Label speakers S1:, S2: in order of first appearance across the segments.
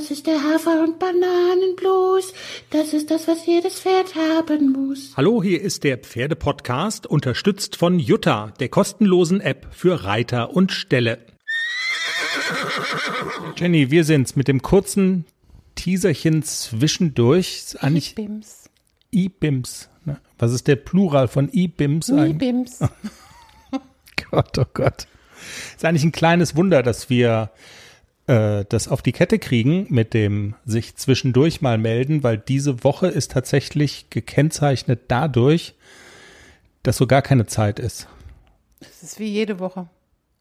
S1: Das ist der Hafer- und Bananenblues. Das ist das, was jedes Pferd haben muss.
S2: Hallo, hier ist der Pferdepodcast, unterstützt von Jutta, der kostenlosen App für Reiter und Ställe. Jenny, wir sind's mit dem kurzen Teaserchen zwischendurch. Eigentlich
S1: Bims.
S2: I-Bims. ne? Was ist der Plural von I-Bims eigentlich?
S1: Bims.
S2: Gott, oh Gott. Ist eigentlich ein kleines Wunder, dass wir äh, das auf die Kette kriegen mit dem sich zwischendurch mal melden, weil diese Woche ist tatsächlich gekennzeichnet dadurch, dass so gar keine Zeit ist.
S1: Das ist wie jede Woche.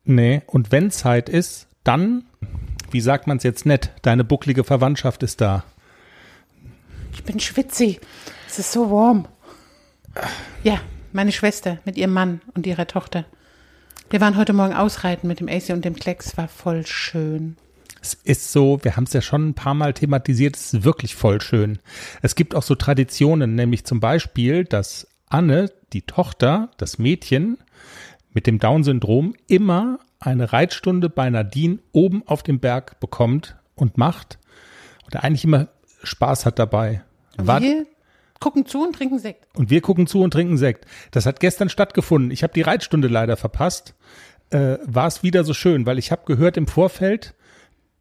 S2: Nee, und wenn Zeit ist, dann, wie sagt man es jetzt nett, deine bucklige Verwandtschaft ist da.
S1: Ich bin schwitzig. Es ist so warm. Ja, meine Schwester mit ihrem Mann und ihrer Tochter. Wir waren heute Morgen ausreiten mit dem AC und dem Klecks. War voll schön.
S2: Es ist so, wir haben es ja schon ein paar Mal thematisiert, es ist wirklich voll schön. Es gibt auch so Traditionen, nämlich zum Beispiel, dass Anne, die Tochter, das Mädchen mit dem Down-Syndrom, immer eine Reitstunde bei Nadine oben auf dem Berg bekommt und macht und eigentlich immer Spaß hat dabei. War-
S1: wir gucken zu und trinken Sekt.
S2: und wir gucken zu und trinken Sekt. Das hat gestern stattgefunden. Ich habe die Reitstunde leider verpasst. Äh, War es wieder so schön, weil ich habe gehört im Vorfeld,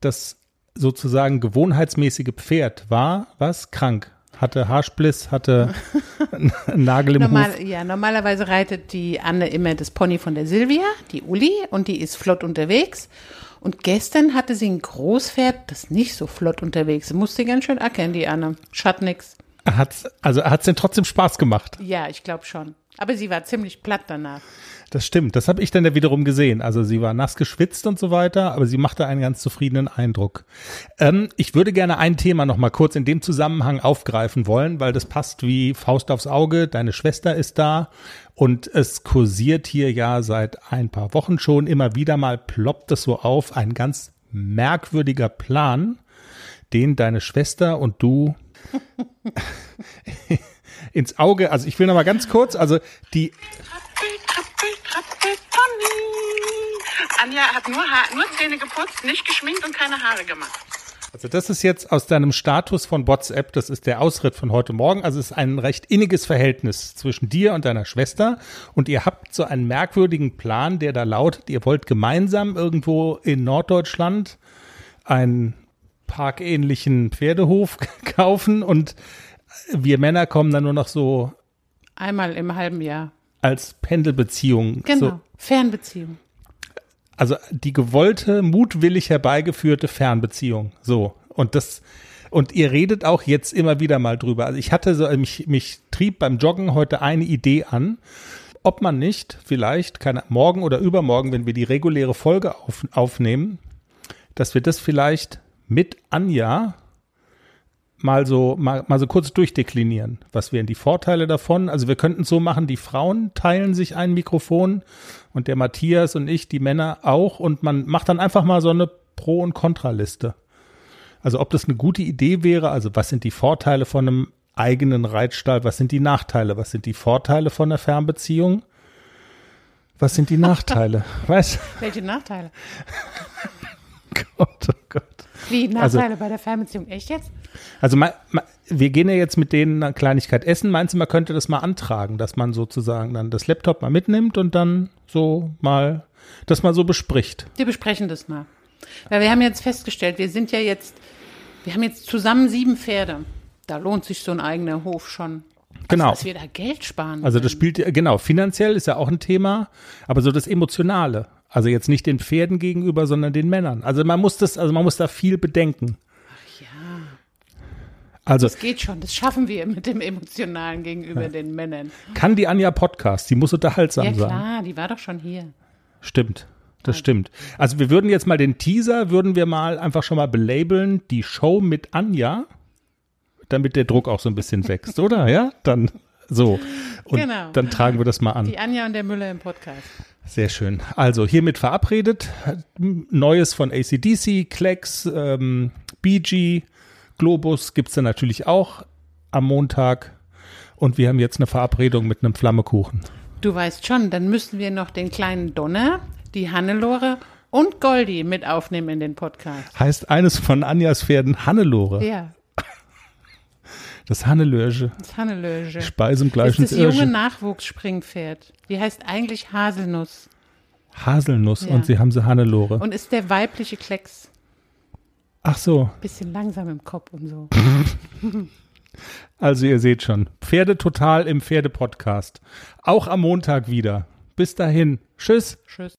S2: das sozusagen gewohnheitsmäßige Pferd war was krank, hatte Haarspliss, hatte einen Nagel im Huf.
S1: Normal, ja, normalerweise reitet die Anne immer das Pony von der Silvia, die Uli, und die ist flott unterwegs. Und gestern hatte sie ein Großpferd, das nicht so flott unterwegs ist. Musste ganz schön ackern, die Anne. Schatt nix.
S2: Hat's, also hat's denn trotzdem Spaß gemacht?
S1: Ja, ich glaube schon. Aber sie war ziemlich platt danach.
S2: Das stimmt. Das habe ich dann ja wiederum gesehen. Also sie war nass geschwitzt und so weiter, aber sie machte einen ganz zufriedenen Eindruck. Ähm, ich würde gerne ein Thema noch mal kurz in dem Zusammenhang aufgreifen wollen, weil das passt wie Faust aufs Auge. Deine Schwester ist da und es kursiert hier ja seit ein paar Wochen schon immer wieder mal ploppt es so auf ein ganz merkwürdiger Plan, den deine Schwester und du ins Auge, also ich will noch mal ganz kurz, also die.
S3: Anja hat nur, Haar, nur Zähne geputzt, nicht geschminkt und keine Haare gemacht.
S2: Also das ist jetzt aus deinem Status von WhatsApp, das ist der Ausritt von heute Morgen. Also es ist ein recht inniges Verhältnis zwischen dir und deiner Schwester und ihr habt so einen merkwürdigen Plan, der da lautet, ihr wollt gemeinsam irgendwo in Norddeutschland einen parkähnlichen Pferdehof kaufen und wir Männer kommen dann nur noch so
S1: Einmal im halben Jahr.
S2: als Pendelbeziehung.
S1: Genau.
S2: So,
S1: Fernbeziehung.
S2: also die gewollte, mutwillig herbeigeführte Fernbeziehung. So. Und das, und ihr redet auch jetzt immer wieder mal drüber. Also ich hatte so, mich, mich trieb beim Joggen heute eine Idee an, ob man nicht vielleicht, keine, morgen oder übermorgen, wenn wir die reguläre Folge auf, aufnehmen, dass wir das vielleicht mit Anja mal so, mal, mal so kurz durchdeklinieren. Was wären die Vorteile davon? Also wir könnten es so machen, die Frauen teilen sich ein Mikrofon und der Matthias und ich, die Männer auch und man macht dann einfach mal so eine Pro- und Kontraliste. Also ob das eine gute Idee wäre, also was sind die Vorteile von einem eigenen Reitstall, was sind die Nachteile, was sind die Vorteile von einer Fernbeziehung, was sind die Nachteile? Weißt
S1: Welche Nachteile?
S2: Gott, oh Gott.
S1: Wie
S2: Also-
S1: Nachteile bei der Fernbeziehung? Echt jetzt?
S2: Also ma, ma, wir gehen ja jetzt mit denen eine Kleinigkeit essen. Meinst du, man könnte das mal antragen, dass man sozusagen dann das Laptop mal mitnimmt und dann so mal das mal so bespricht?
S1: Wir besprechen das mal. Weil wir haben jetzt festgestellt, wir sind ja jetzt, wir haben jetzt zusammen sieben Pferde. Da lohnt sich so ein eigener Hof schon.
S2: Genau.
S1: Also, dass wir da Geld sparen.
S2: Also das spielt ja- genau finanziell ist ja auch ein Thema, aber so das emotionale. Also jetzt nicht den Pferden gegenüber, sondern den Männern. Also man muss das, also man muss da viel bedenken.
S1: ja,
S2: Also
S1: das geht schon. Das schaffen wir mit dem Emotionalen gegenüber den Männern.
S2: kann die Anja Podcast, die muss unterhaltsam
S1: Ja
S2: sein.
S1: klar, die war doch schon hier.
S2: Stimmt. Das stimmt. Also wir würden jetzt mal den Teaser, würden wir mal einfach schon mal belabeln, die Show mit Anja, damit der Druck auch so ein bisschen wächst, oder? Ja, dann so. Und
S1: Genau.
S2: dann tragen wir das mal an.
S1: Die Anja und der Müller im Podcast.
S2: Sehr schön. Also hiermit verabredet. Neues von ACDC, Klecks, ähm, BG, Globus gibt's dann natürlich auch am Montag. Und wir haben jetzt eine Verabredung mit einem Flammekuchen.
S1: Du weißt schon, dann müssen wir noch den kleinen Donner, die Hannelore und Goldi mit aufnehmen in den Podcast.
S2: Heißt eines von Anjas Pferden Hannelore.
S1: Ja,
S2: Das Hannelörge.
S1: das Hannelöge.
S2: Speisen
S1: Das
S2: gleich
S1: ist
S2: ins
S1: das junge. Nachwuchsspringpferd. Die heißt eigentlich Haselnuss
S2: Haselnuss
S1: Ja.
S2: und sie haben sie Hannelore.
S1: und ist der weibliche Klecks.
S2: Ach so,
S1: Bisschen langsam im Kopf und so.
S2: also ihr seht schon. Pferde total im Pferdepodcast. Auch am Montag wieder. Bis dahin. Tschüss.
S1: Tschüss.